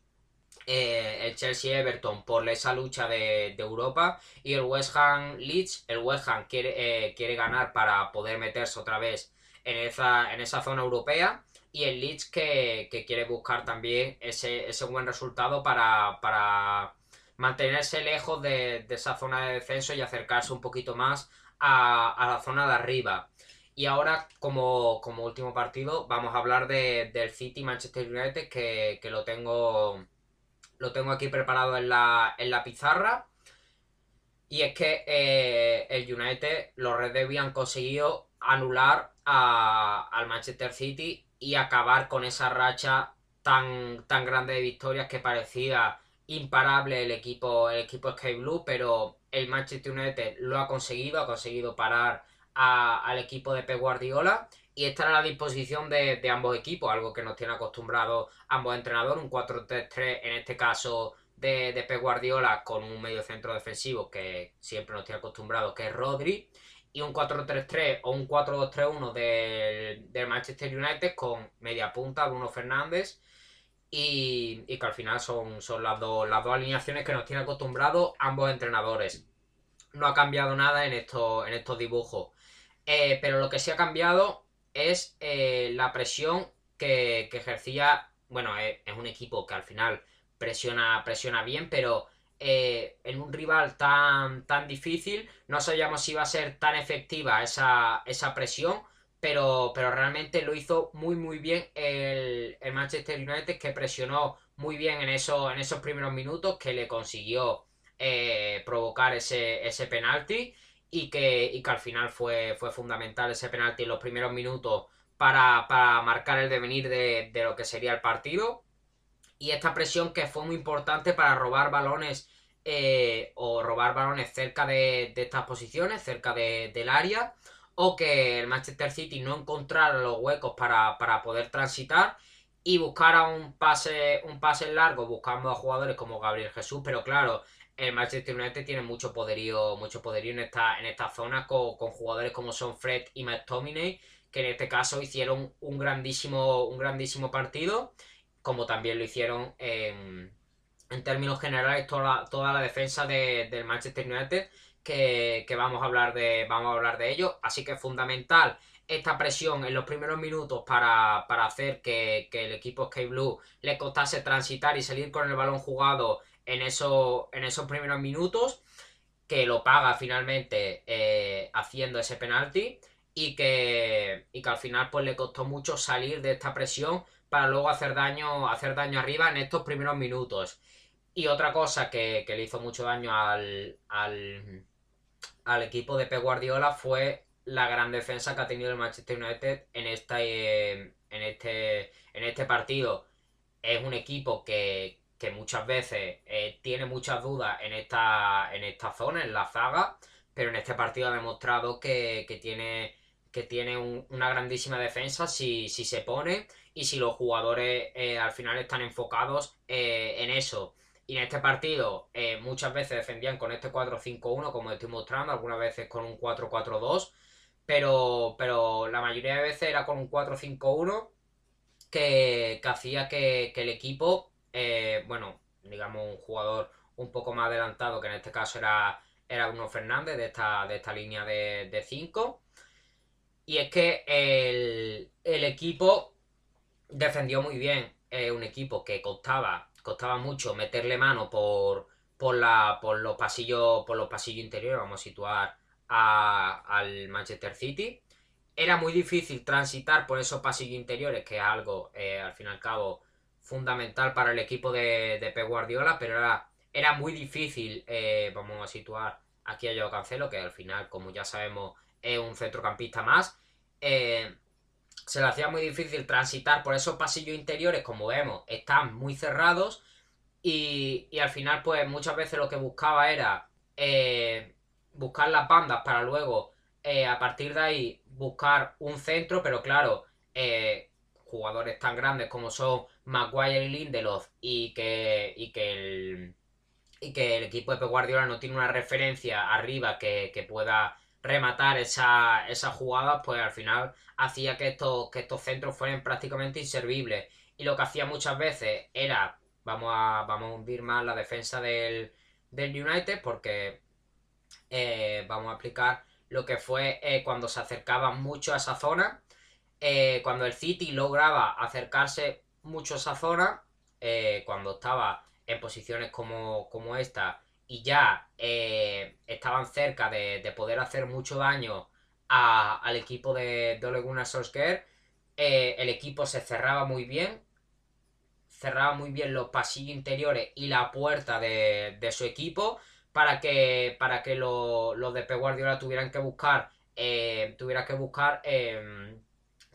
Eh, el Chelsea Everton por esa lucha de, Europa y el West Ham Leeds. El West Ham quiere, eh, quiere ganar para poder meterse otra vez en esa, en esa zona europea. Y el Leeds que, quiere buscar también ese, buen resultado para, para mantenerse lejos de, esa zona de descenso y acercarse un poquito más a, la zona de arriba. Y ahora, como, último partido, vamos a hablar de, del City Manchester United, que, lo tengo. Lo tengo aquí preparado en la, en la pizarra. Y es que eh, el United, los Red Devils han conseguido anular al Manchester City y acabar con esa racha tan, tan grande de victorias que parecía imparable el equipo, el equipo Sky Blue, pero el Manchester United lo ha conseguido, ha conseguido parar al equipo de Pep Guardiola y estar a la disposición de, ambos equipos, algo que nos tiene acostumbrados ambos entrenadores, un 4-3-3 en este caso de, de Pep Guardiola con un medio centro defensivo que siempre nos tiene acostumbrados, que es Rodri, y un 4-3-3 o un 4-2-3-1 del, Manchester United con media punta, Bruno Fernández, y, que al final son, son las, dos, las dos alineaciones que nos tiene acostumbrados ambos entrenadores. No ha cambiado nada en estos, en estos dibujos. Eh, pero lo que sí ha cambiado es eh, la presión que, ejercía. Bueno, eh, es, un equipo que al final presiona, presiona bien, pero en un rival tan, tan difícil no sabíamos si iba a ser tan efectiva esa, esa presión. Pero, pero, realmente lo hizo muy muy bien el, Manchester United que presionó muy bien en, eso, en esos primeros minutos que le consiguió provocar ese, ese penalti y que, y que al final fue, fue fundamental ese penalti en los primeros minutos para, marcar el devenir de, lo que sería el partido. Y esta presión que fue muy importante para robar balones eh, o robar balones cerca de, estas posiciones, cerca del área, o que el Manchester City no encontrara los huecos para, para poder transitar y buscara un pase, un pase largo buscando a jugadores como Gabriel Jesús, pero claro, el Manchester United tiene mucho poderío, mucho poderío en esta, en esta zona con, jugadores como son Fred y McTominay, que en este caso hicieron un grandísimo, un grandísimo partido, como también lo hicieron en, términos generales toda, toda la defensa del Manchester United, que, vamos, a hablar de, vamos a hablar de ello. Así que es fundamental esta presión en los primeros minutos para, hacer que, que, el equipo Sky Blue le costase transitar y salir con el balón jugado en, eso, en esos primeros minutos, que lo paga finalmente eh, haciendo ese penalti y que, y que al final pues le costó mucho salir de esta presión para luego hacer daño, hacer daño arriba en estos primeros minutos. Y otra cosa que, le hizo mucho daño al, al, al, equipo de Pep Guardiola fue la gran defensa que ha tenido el Manchester United en, esta, eh, en, este, en este partido. Es un equipo que, que muchas veces eh, tiene muchas dudas en esta, en esta zona, en la zaga, pero en este partido ha demostrado que, tiene, que tiene una grandísima defensa si, si, se pone y si los jugadores eh, al final están enfocados en eso. Y en este partido muchas veces defendían con este 4-5-1, como estoy mostrando, algunas veces con un 4-4-2, pero, pero la mayoría de veces era con un 4-5-1 que, que, hacía que, que el equipo eh, bueno, digamos un jugador un poco más adelantado, que en este caso era, era Bruno Fernández de esta, línea de 5. y es que el, equipo defendió muy bien. un equipo que costaba, costaba mucho meterle mano por, por, la, por los pasillos, por los pasillos interiores, vamos a situar al Manchester City. era muy difícil transitar por esos pasillos interiores, que es algo, eh, al fin y al cabo, fundamental para el equipo de, de Pep Guardiola, pero era, era muy difícil, eh, vamos a situar aquí a Joao Cancelo, que al final, como ya sabemos, es un centrocampista más. Eh, se le hacía muy difícil transitar por esos pasillos interiores, como vemos, están muy cerrados. Y, y al final, pues muchas veces lo que buscaba era buscar las bandas para luego, a partir de ahí, buscar un centro, pero claro, eh, jugadores tan grandes como son Maguire y Lindelof y que, y que el y que el equipo de Pep Guardiola no tiene una referencia arriba que, pueda rematar esa, esa jugada, pues al final hacía que estos, que estos centros fueran prácticamente inservibles. Y lo que hacía muchas veces era, vamos a, vamos a hundir más la defensa del, United, porque eh, vamos a explicar lo que fue eh, cuando se acercaban mucho a esa zona. Eh, cuando el City lograba acercarse mucho a esa zona, cuando estaba en posiciones como, como esta y ya estaban cerca de, poder hacer mucho daño al equipo de, de Ole Gunnar Solskjaer, el equipo se cerraba muy bien, cerraba muy bien los pasillos interiores y la puerta de, su equipo para que, para que los de P. Guardiola tuvieran que buscar, eh, que buscar em,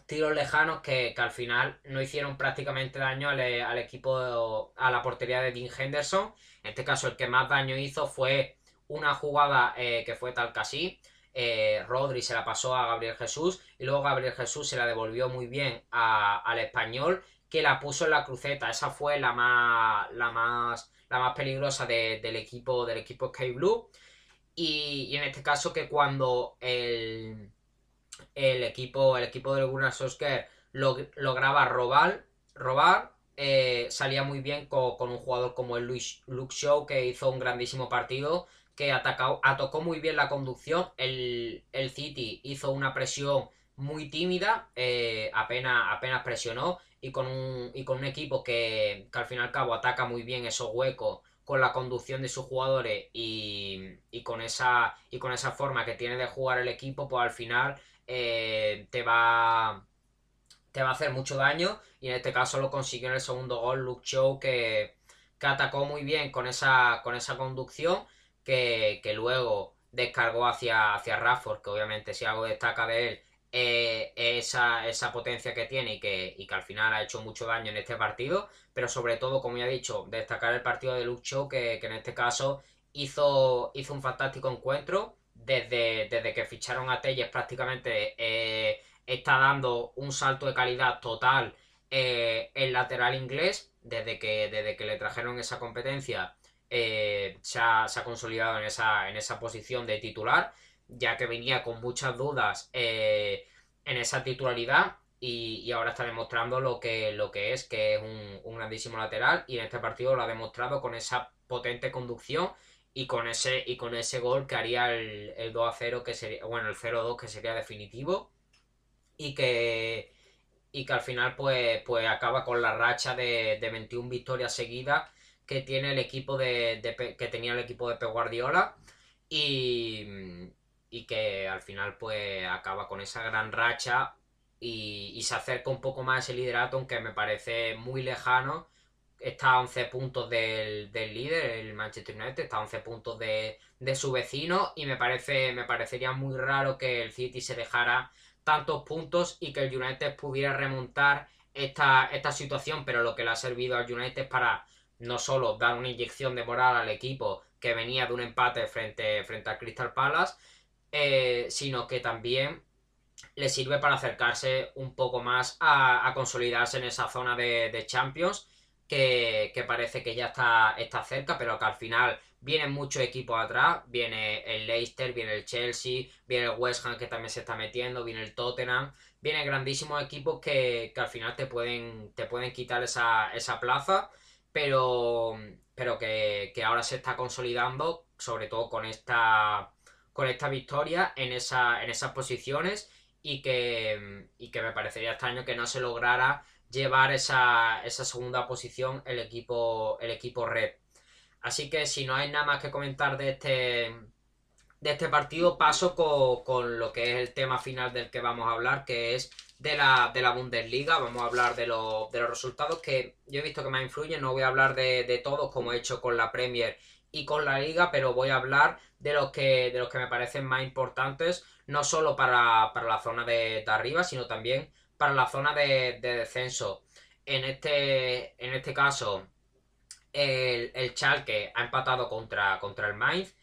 tiros lejanos que, al final no hicieron prácticamente daño al, equipo, a la portería de Dean Henderson. En este caso, el que más daño hizo fue una jugada eh, que fue tal que así. Eh, Rodri se la pasó a Gabriel Jesús y luego Gabriel Jesús se la devolvió muy bien al español que la puso en la cruceta. Esa fue la más, la más la más peligrosa del equipo del equipo Sky Blue. Y, en este caso que cuando el, equipo el equipo de Gunnar Solskjaer lograba robar, robar eh, salía muy bien con, un jugador como el Luke Shaw que hizo un grandísimo partido que atacó, atacó muy bien la conducción. El, el City hizo una presión muy tímida eh, apenas, apenas presionó y con un, y con un equipo que, al fin y al cabo ataca muy bien esos huecos con la conducción de sus jugadores y, y, con esa, y con esa forma que tiene de jugar el equipo, pues al final eh, te va te va a hacer mucho daño y en este caso lo consiguió en el segundo gol Luke Show que, que atacó muy bien con esa, con esa conducción que, que luego descargó hacia, hacia Rafford, que obviamente si algo destaca de él esa, esa, potencia que tiene y que, y que, al final ha hecho mucho daño en este partido, pero sobre todo, como ya he dicho, destacar el partido de Luke Show, que, en este caso hizo, hizo un fantástico encuentro. Desde, desde que ficharon a Telles prácticamente eh, está dando un salto de calidad total eh, el lateral inglés. Desde que, desde que le trajeron esa competencia se ha, se, ha, consolidado en esa, posición de titular ya que venía con muchas dudas eh, en esa titularidad y, ahora está demostrando lo que, es, que es un, grandísimo lateral y en este partido lo ha demostrado con esa potente conducción y con ese, gol que haría el, 2 a 0, que sería, bueno, el 0-2 que sería definitivo y que, y que al final pues, pues acaba con la racha de, 21 victorias seguidas que tiene el equipo de, que tenía el equipo de Pep Guardiola y, y que al final pues acaba con esa gran racha y, se acerca un poco más ese liderato, aunque me parece muy lejano. Está a 11 puntos del, líder, el Manchester United, está a 11 puntos de, su vecino y me, parece, me parecería muy raro que el City se dejara tantos puntos y que el United pudiera remontar esta, esta situación, pero lo que le ha servido al United para no solo dar una inyección de moral al equipo que venía de un empate frente, frente al Crystal Palace, eh, sino que también le sirve para acercarse un poco más a, consolidarse en esa zona de, Champions, que, parece que ya está, está cerca, pero que al final vienen muchos equipos atrás, viene el Leicester, viene el Chelsea, viene el West Ham que también se está metiendo, viene el Tottenham, vienen grandísimos equipos que, al final te pueden, te pueden quitar esa, esa plaza, pero, pero que, que ahora se está consolidando, sobre todo con esta con esta victoria en, esa, en esas posiciones y que, y que me parecería extraño que no se lograra llevar esa, segunda posición el equipo, el equipo red. Así que si no hay nada más que comentar de este, de este partido paso con, lo que es el tema final del que vamos a hablar, que es de la, de la Bundesliga. Vamos a hablar de, los resultados que yo he visto que más influyen. No voy a hablar de, todos como he hecho con la Premier y con la Liga, pero voy a hablar de los que, de los que me parecen más importantes, no solo para, la zona de, arriba, sino también para la zona de, descenso. En este, en este caso, el, el Schalke ha empatado contra, contra el Mainz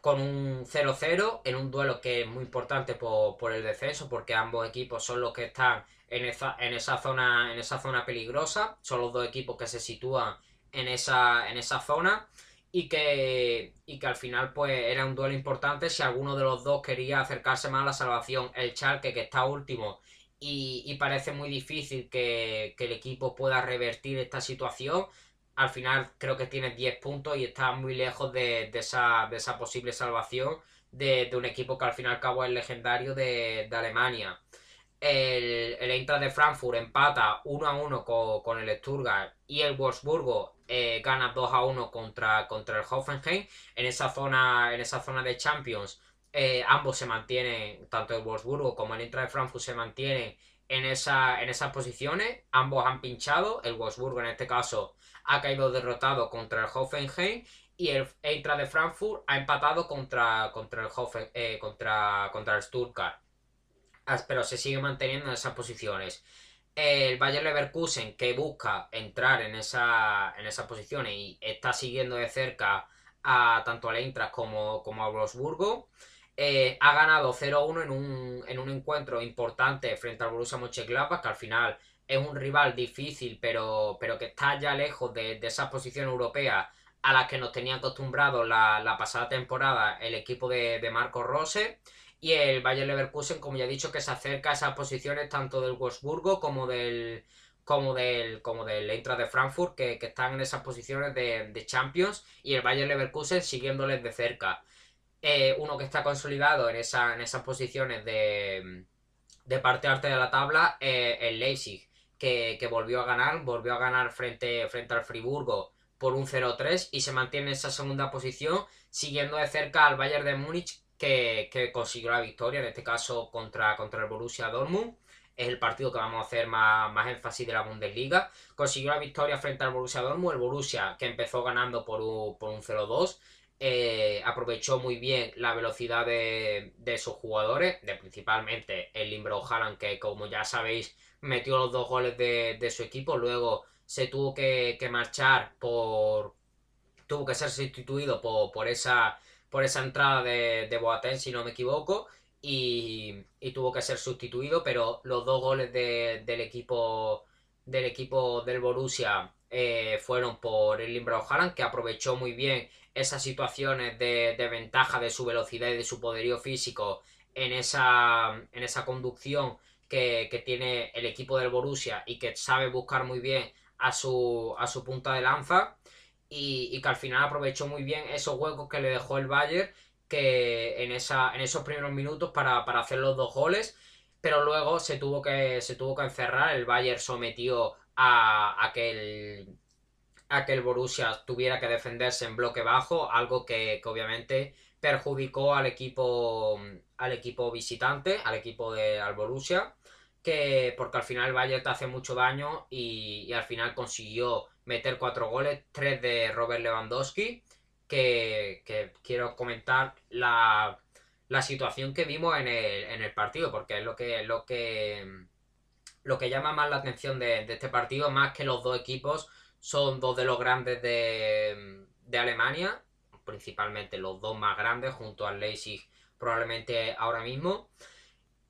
con un 0-0 en un duelo que es muy importante por, el descenso porque ambos equipos son los que están en esa, en esa zona en esa zona peligrosa. Son los dos equipos que se sitúan en esa, en esa zona y que, y que al final pues era un duelo importante. Si alguno de los dos quería acercarse más a la salvación el Chalke que está último y, parece muy difícil que, que el equipo pueda revertir esta situación al final creo que tiene 10 puntos y está muy lejos de, esa, posible salvación de, un equipo que al final y al cabo es legendario de, Alemania. El, el Eintracht de Frankfurt empata 1 a 1 con, el Stuttgart y el Wolfsburgo eh, gana 2 a 1 contra, contra el Hoffenheim. En esa zona, en esa zona de Champions, eh, ambos se mantienen, tanto el Wolfsburgo como el Eintracht de Frankfurt se mantienen en, esa, en esas posiciones. Ambos han pinchado. El Wolfsburgo en este caso ha caído derrotado contra el Hoffenheim y el Eintracht de Frankfurt ha empatado contra, contra el Hoffen, eh, contra, contra el Stuttgart. Pero se sigue manteniendo en esas posiciones. El Bayer Leverkusen, que busca entrar en esa, en esas posiciones y está siguiendo de cerca a tanto al Eintracht como, como a Wolfsburgo, eh, ha ganado 0-1 en un, en un encuentro importante frente al Borussia Mönchengladbach, que al final es un rival difícil, pero, pero que está ya lejos de, de esa posición europea a la que nos tenía acostumbrado la, pasada temporada el equipo de, de Marco Rose. Y el Bayer Leverkusen, como ya he dicho, que se acerca a esas posiciones tanto del Wolfsburgo como del como del como del Eintracht de Frankfurt, que, están en esas posiciones de, Champions, y el Bayer Leverkusen siguiéndoles de cerca. Eh, uno que está consolidado en, esa, en esas posiciones de, de parte arte de la tabla, eh, el Leipzig, que, volvió a ganar, volvió a ganar frente, frente al Friburgo por un 0-3 y se mantiene en esa segunda posición, siguiendo de cerca al Bayern de Múnich que, consiguió la victoria, en este caso contra, contra el Borussia Dortmund. Es el partido que vamos a hacer más, más énfasis de la Bundesliga. Consiguió la victoria frente al Borussia Dortmund. El Borussia que empezó ganando por un, por un 0-2. Eh, aprovechó muy bien la velocidad de, de sus jugadores, de principalmente el Limbro Haaland, que como ya sabéis metió los dos goles de, su equipo, luego se tuvo que, marchar por... tuvo que ser sustituido por, por esa, por esa entrada de, de Boateng, si no me equivoco, y, tuvo que ser sustituido, pero los dos goles del equipo del equipo del Borussia eh, fueron por el Limbro Haaland, que aprovechó muy bien esas situaciones de, de, ventaja de su velocidad y de su poderío físico en esa, en esa conducción que, tiene el equipo del Borussia y que sabe buscar muy bien a su, a su punta de lanza y, que al final aprovechó muy bien esos huecos que le dejó el Bayern que en, esa, en esos primeros minutos para, hacer los dos goles pero luego se tuvo que, se tuvo que encerrar, el Bayern sometió a, a que el a que el Borussia tuviera que defenderse en bloque bajo, algo que, que obviamente perjudicó al equipo al equipo visitante, al equipo de al Borussia, que porque al final el Bayern te hace mucho daño y, al final consiguió meter cuatro goles, tres de Robert Lewandowski, que, quiero comentar la, situación que vimos en el, partido, porque es lo que, lo que lo que llama más la atención de, este partido, más que los dos equipos, son dos de los grandes de, de Alemania, principalmente los dos más grandes, junto al Leipzig probablemente ahora mismo.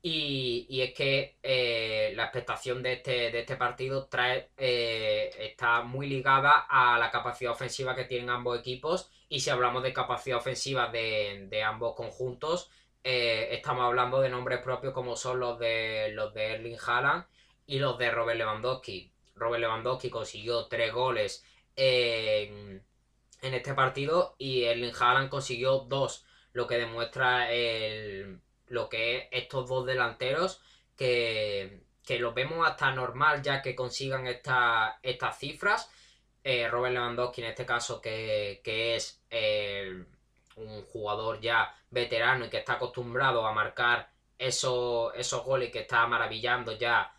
Y, es que eh, la expectación de este, de este partido trae, eh, está muy ligada a la capacidad ofensiva que tienen ambos equipos. Y si hablamos de capacidad ofensiva de, ambos conjuntos, eh, estamos hablando de nombres propios como son los de, los de Erling Haaland y los de Robert Lewandowski. Robert Lewandowski consiguió tres goles en, en este partido y Erling Haaland consiguió dos, lo que demuestra el lo que es estos dos delanteros que, que los vemos hasta normal ya que consigan estas cifras. Eh, Robert Lewandowski en este caso que, es un jugador ya veterano y que está acostumbrado a marcar esos, esos goles que está maravillando ya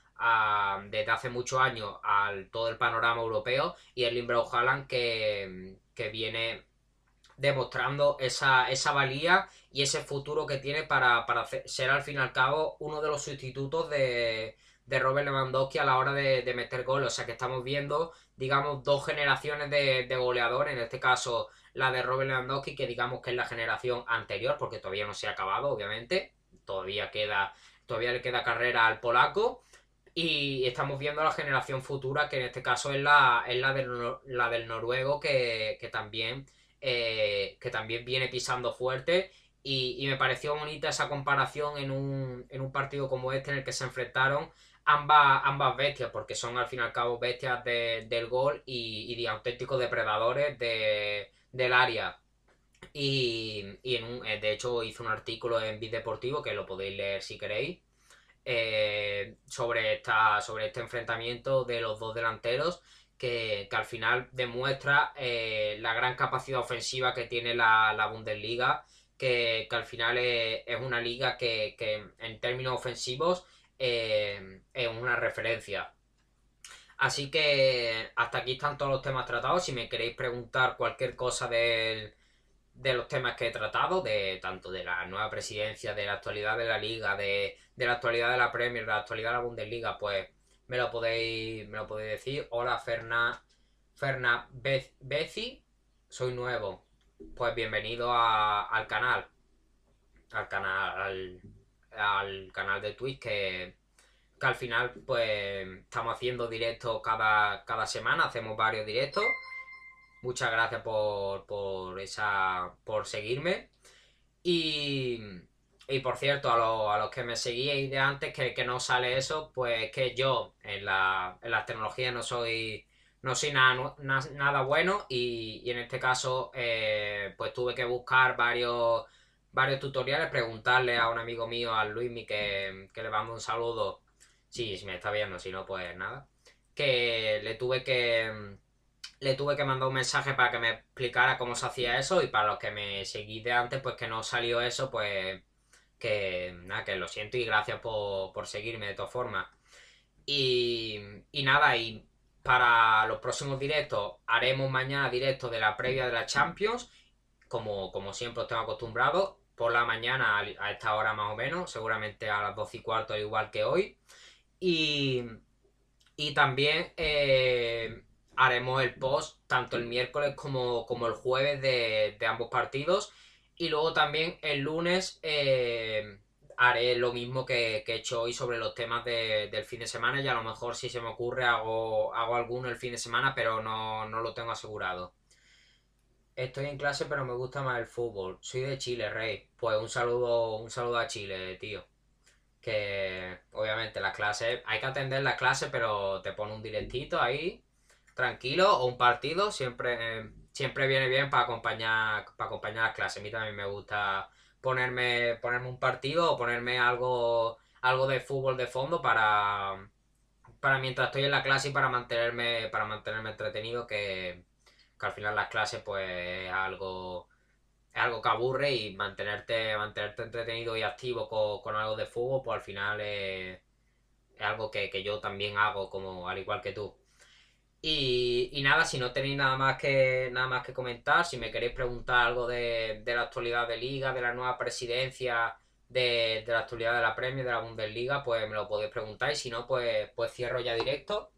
desde hace muchos años al todo el panorama europeo y el Limbro Haaland que, que viene demostrando esa, esa valía y ese futuro que tiene para, ser al fin y al cabo uno de los sustitutos de, de Robert Lewandowski a la hora de, meter goles. O sea que estamos viendo, digamos, dos generaciones de, de goleadores, en este caso la de Robert Lewandowski, que digamos que es la generación anterior, porque todavía no se ha acabado, obviamente, todavía queda, todavía le queda carrera al polaco. Y estamos viendo la generación futura, que en este caso es la, es la, del, la del noruego, que, que también eh, que también viene pisando fuerte. Y, me pareció bonita esa comparación en un, en un, partido como este en el que se enfrentaron ambas, ambas bestias, porque son al fin y al cabo bestias del gol y, de auténticos depredadores del área. Y, en eh, de hecho hice un artículo en Bit Deportivo que lo podéis leer si queréis. Eh, sobre, esta, sobre este enfrentamiento de los dos delanteros que, al final demuestra eh, la gran capacidad ofensiva que tiene la, Bundesliga, que, al final es, una liga que, en términos ofensivos eh, es una referencia. Así que hasta aquí están todos los temas tratados. Si me queréis preguntar cualquier cosa de los temas que he tratado, de tanto de la nueva presidencia, de la actualidad de la liga, de, de la actualidad de la Premier, de la actualidad de la Bundesliga, pues me lo podéis, me lo podéis decir. Hola, Ferna, Ferna Bezi, soy nuevo. Pues bienvenido al canal. Al canal, al, canal de Twitch que, que, al final pues estamos haciendo directos cada, cada semana, hacemos varios directos. Muchas gracias por, por esa. por seguirme. Y y por cierto, a, los que me seguíais de antes, que, no sale eso, pues que yo en la, en las tecnologías no soy, no soy nada, nada bueno y, en este caso eh, pues tuve que buscar varios, varios tutoriales, preguntarle a un amigo mío, a Luismi, que, que le mando un saludo, sí, si me está viendo, si no, pues nada, que le tuve que... Le tuve que mandar un mensaje para que me explicara cómo se hacía eso y para los que me seguís de antes, pues que no salió eso, pues que nada, que lo siento y gracias por, seguirme de todas formas. Y, y, nada, y para los próximos directos haremos mañana directo de la previa de la Champions, como, como siempre os tengo acostumbrado, por la mañana a esta hora más o menos, seguramente a las 12 y cuarto igual que hoy. Y, y también eh, haremos el post tanto el miércoles como, como el jueves de, de ambos partidos y luego también el lunes eh, haré lo mismo que, he hecho hoy sobre los temas del fin de semana y a lo mejor si se me ocurre hago, hago alguno el fin de semana, pero no, lo tengo asegurado. Estoy en clase pero me gusta más el fútbol. Soy de Chile, Rey. Pues un saludo, un saludo a Chile, tío. Que obviamente las clases, hay que atender las clases, pero te pone un directito ahí, tranquilo, o un partido, siempre siempre viene bien para acompañar, para acompañar las clases. A mí también me gusta ponerme, ponerme un partido o ponerme algo, algo de fútbol de fondo para, para mientras estoy en la clase y para mantenerme, para mantenerme entretenido, que, al final las clases pues es algo, es algo que aburre y mantenerte, mantenerte entretenido y activo con, algo de fútbol, pues al final es, algo que, que, yo también hago como al igual que tú. Y, nada, si no tenéis nada más que nada más que comentar, si me queréis preguntar algo de, la actualidad de Liga, de la nueva presidencia, de, la actualidad de la Premier, de la Bundesliga, pues me lo podéis preguntar. Y si no, pues, pues cierro ya directo.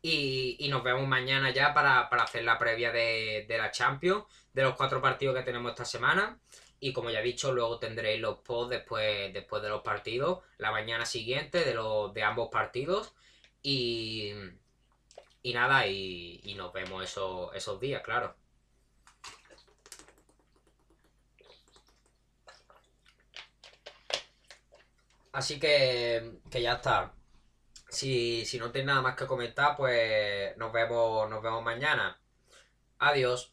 Y, nos vemos mañana ya para, hacer la previa de, la Champions, de los cuatro partidos que tenemos esta semana. Y como ya he dicho, luego tendréis los posts después, después de los partidos, la mañana siguiente de, los, de ambos partidos. Y, y nada, y, nos vemos esos días, claro. Así que, que ya está. Si, si no tenéis nada más que comentar, pues nos vemos, nos vemos mañana. Adiós.